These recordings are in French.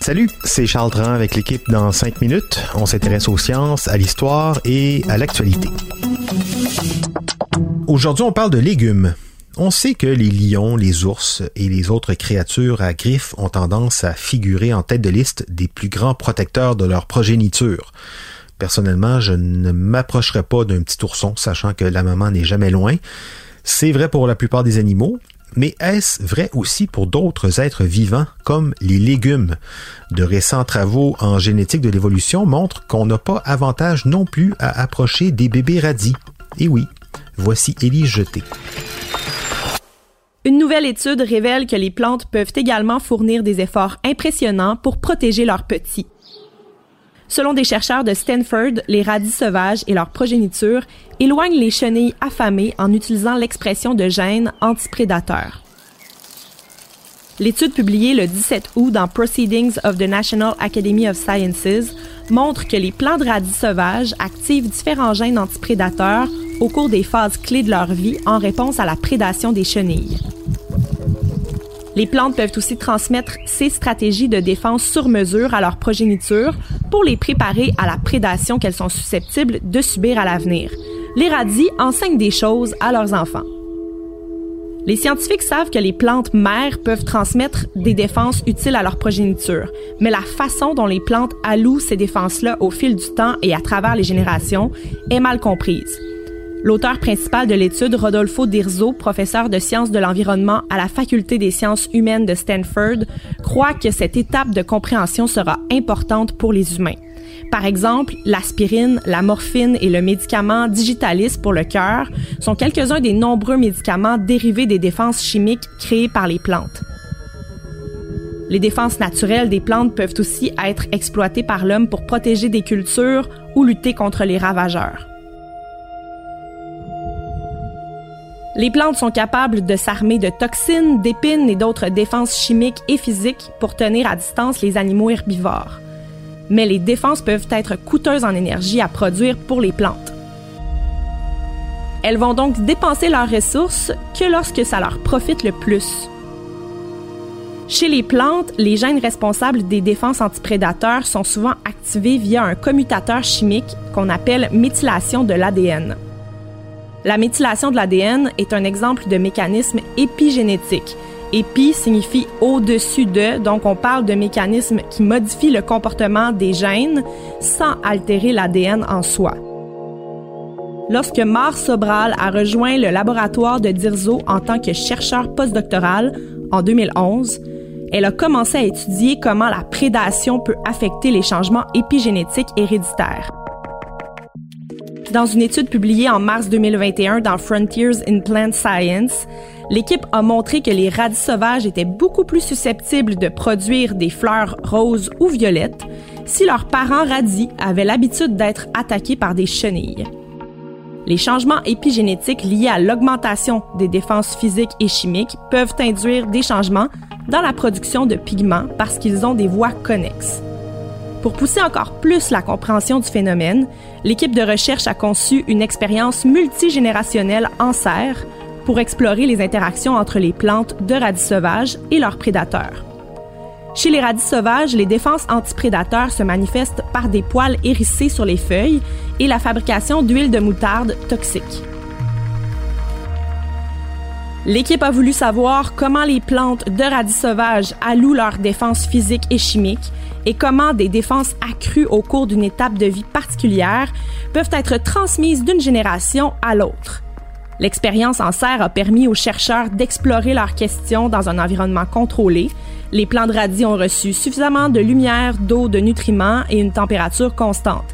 Salut, c'est Charles Dran avec l'équipe dans 5 minutes. On s'intéresse aux sciences, à l'histoire et à l'actualité. Aujourd'hui, on parle de légumes. On sait que les lions, les ours et les autres créatures à griffes ont tendance à figurer en tête de liste des plus grands protecteurs de leur progéniture. Personnellement, je ne m'approcherai pas d'un petit ourson, sachant que la maman n'est jamais loin. C'est vrai pour la plupart des animaux, mais est-ce vrai aussi pour d'autres êtres vivants comme les légumes? De récents travaux en génétique de l'évolution montrent qu'on n'a pas avantage non plus à approcher des bébés radis. Et oui, voici Élie Jeté. Une nouvelle étude révèle que les plantes peuvent également fournir des efforts impressionnants pour protéger leurs petits. Selon des chercheurs de Stanford, les radis sauvages et leur progéniture éloignent les chenilles affamées en utilisant l'expression de gènes antiprédateurs. L'étude publiée le 17 août dans Proceedings of the National Academy of Sciences montre que les plants de radis sauvages activent différents gènes antiprédateurs au cours des phases clés de leur vie en réponse à la prédation des chenilles. Les plantes peuvent aussi transmettre ces stratégies de défense sur mesure à leur progéniture pour les préparer à la prédation qu'elles sont susceptibles de subir à l'avenir. Les radis enseignent des choses à leurs enfants. Les scientifiques savent que les plantes mères peuvent transmettre des défenses utiles à leur progéniture, mais la façon dont les plantes allouent ces défenses-là au fil du temps et à travers les générations est mal comprise. L'auteur principal de l'étude, Rodolfo Dirzo, professeur de sciences de l'environnement à la Faculté des sciences humaines de Stanford, croit que cette étape de compréhension sera importante pour les humains. Par exemple, l'aspirine, la morphine et le médicament Digitalis pour le cœur sont quelques-uns des nombreux médicaments dérivés des défenses chimiques créées par les plantes. Les défenses naturelles des plantes peuvent aussi être exploitées par l'homme pour protéger des cultures ou lutter contre les ravageurs. Les plantes sont capables de s'armer de toxines, d'épines et d'autres défenses chimiques et physiques pour tenir à distance les animaux herbivores. Mais les défenses peuvent être coûteuses en énergie à produire pour les plantes. Elles vont donc dépenser leurs ressources que lorsque ça leur profite le plus. Chez les plantes, les gènes responsables des défenses antiprédateurs sont souvent activés via un commutateur chimique qu'on appelle méthylation de l'ADN. La méthylation de l'ADN est un exemple de mécanisme épigénétique. Épi signifie au-dessus de, donc on parle de mécanismes qui modifient le comportement des gènes sans altérer l'ADN en soi. Lorsque Mar Sobral a rejoint le laboratoire de Dirzo en tant que chercheur postdoctoral en 2011, elle a commencé à étudier comment la prédation peut affecter les changements épigénétiques héréditaires. Dans une étude publiée en mars 2021 dans Frontiers in Plant Science, l'équipe a montré que les radis sauvages étaient beaucoup plus susceptibles de produire des fleurs roses ou violettes si leurs parents radis avaient l'habitude d'être attaqués par des chenilles. Les changements épigénétiques liés à l'augmentation des défenses physiques et chimiques peuvent induire des changements dans la production de pigments parce qu'ils ont des voies connexes. Pour pousser encore plus la compréhension du phénomène, l'équipe de recherche a conçu une expérience multigénérationnelle en serre pour explorer les interactions entre les plantes de radis sauvages et leurs prédateurs. Chez les radis sauvages, les défenses antiprédateurs se manifestent par des poils hérissés sur les feuilles et la fabrication d'huile de moutarde toxique. L'équipe a voulu savoir comment les plantes de radis sauvages allouent leurs défenses physiques et chimiques et comment des défenses accrues au cours d'une étape de vie particulière peuvent être transmises d'une génération à l'autre. L'expérience en serre a permis aux chercheurs d'explorer leurs questions dans un environnement contrôlé. Les plants de radis ont reçu suffisamment de lumière, d'eau, de nutriments et une température constante.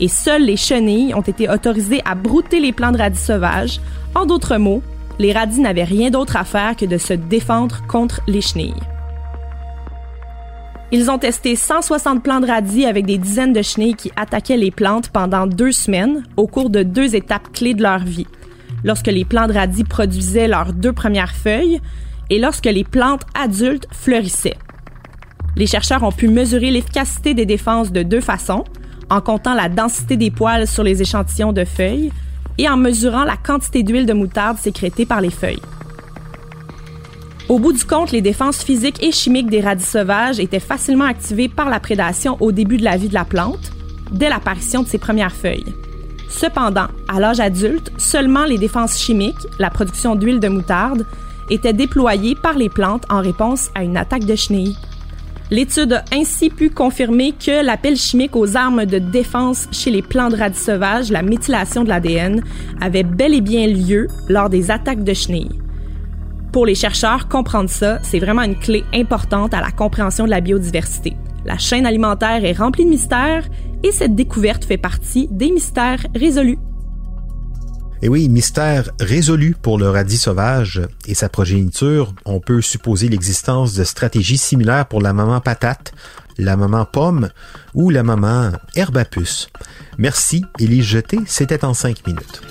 Et seules les chenilles ont été autorisées à brouter les plants de radis sauvages, en d'autres mots, les radis n'avaient rien d'autre à faire que de se défendre contre les chenilles. Ils ont testé 160 plants de radis avec des dizaines de chenilles qui attaquaient les plantes pendant deux semaines au cours de deux étapes clés de leur vie. Lorsque les plants de radis produisaient leurs deux premières feuilles et lorsque les plantes adultes fleurissaient. Les chercheurs ont pu mesurer l'efficacité des défenses de deux façons, en comptant la densité des poils sur les échantillons de feuilles et en mesurant la quantité d'huile de moutarde sécrétée par les feuilles. Au bout du compte, les défenses physiques et chimiques des radis sauvages étaient facilement activées par la prédation au début de la vie de la plante, dès l'apparition de ses premières feuilles. Cependant, à l'âge adulte, seulement les défenses chimiques, la production d'huile de moutarde, étaient déployées par les plantes en réponse à une attaque de chenilles. L'étude a ainsi pu confirmer que l'appel chimique aux armes de défense chez les plants de radis sauvages, la méthylation de l'ADN, avait bel et bien lieu lors des attaques de chenilles. Pour les chercheurs, comprendre ça, c'est vraiment une clé importante à la compréhension de la biodiversité. La chaîne alimentaire est remplie de mystères et cette découverte fait partie des mystères résolus. Et oui, mystère résolu pour le radis sauvage et sa progéniture. On peut supposer l'existence de stratégies similaires pour la maman patate, la maman pomme ou la maman herbe à puce. Merci, Élise Jeté, c'était en cinq minutes.